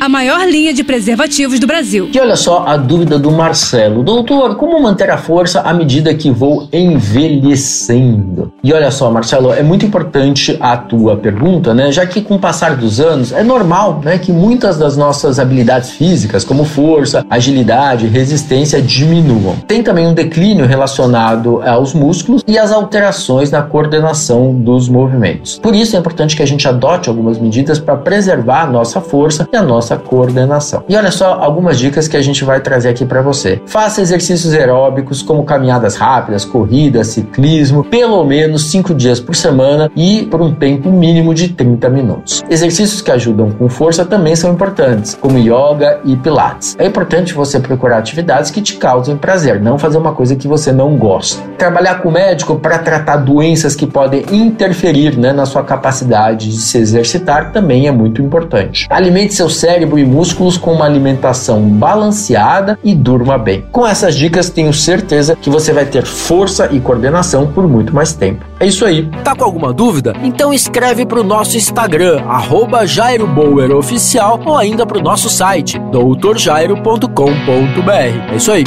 a maior linha de preservativos do Brasil. E olha só a dúvida do Marcelo. Doutor, como manter a força à medida que vou envelhecendo? E olha só, Marcelo, é muito importante a tua pergunta, né? Já que com o passar dos anos é normal, né, que muitas das nossas habilidades físicas, como força, agilidade, resistência diminuam. Tem também um declínio relacionado aos músculos e às alterações na coordenação dos movimentos. Por isso é importante que a gente adote algumas medidas para preservar a nossa força e a nossa nossa coordenação. E olha só algumas dicas que a gente vai trazer aqui para você. Faça exercícios aeróbicos como caminhadas rápidas, corridas, ciclismo, pelo menos 5 dias por semana e por um tempo mínimo de 30 minutos. Exercícios que ajudam com força também são importantes, como yoga e pilates. É importante você procurar atividades que te causem prazer, não fazer uma coisa que você não gosta. Trabalhar com o médico para tratar doenças que podem interferir né, na sua capacidade de se exercitar também é muito importante. Alimente seu cérebro cérebro e músculos com uma alimentação balanceada e durma bem. Com essas dicas, tenho certeza que você vai ter força e coordenação por muito mais tempo. É isso aí. Tá com alguma dúvida? Então escreve para o nosso Instagram, arroba Jairo Oficial, ou ainda para o nosso site, doutorjairo.com.br. É isso aí.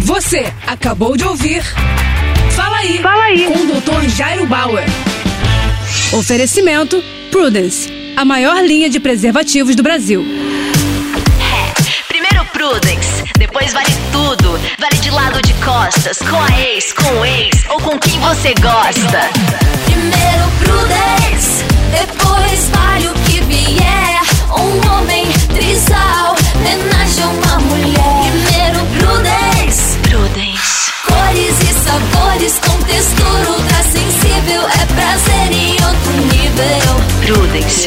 Você acabou de ouvir. Fala aí. Fala aí. Com o Dr. Jairo Bauer. Oferecimento Prudence a maior linha de preservativos do Brasil. É, primeiro Prudence, depois vale tudo. Vale de lado de costas, com a ex, com o ex ou com quem você gosta. Primeiro Prudence, depois vale o que vier. Um homem trisal, homenagem a uma mulher. Primeiro Prudence, Prudence. Cores e sabores com textura ultra sensível. É prazer em outro nível. Prudence,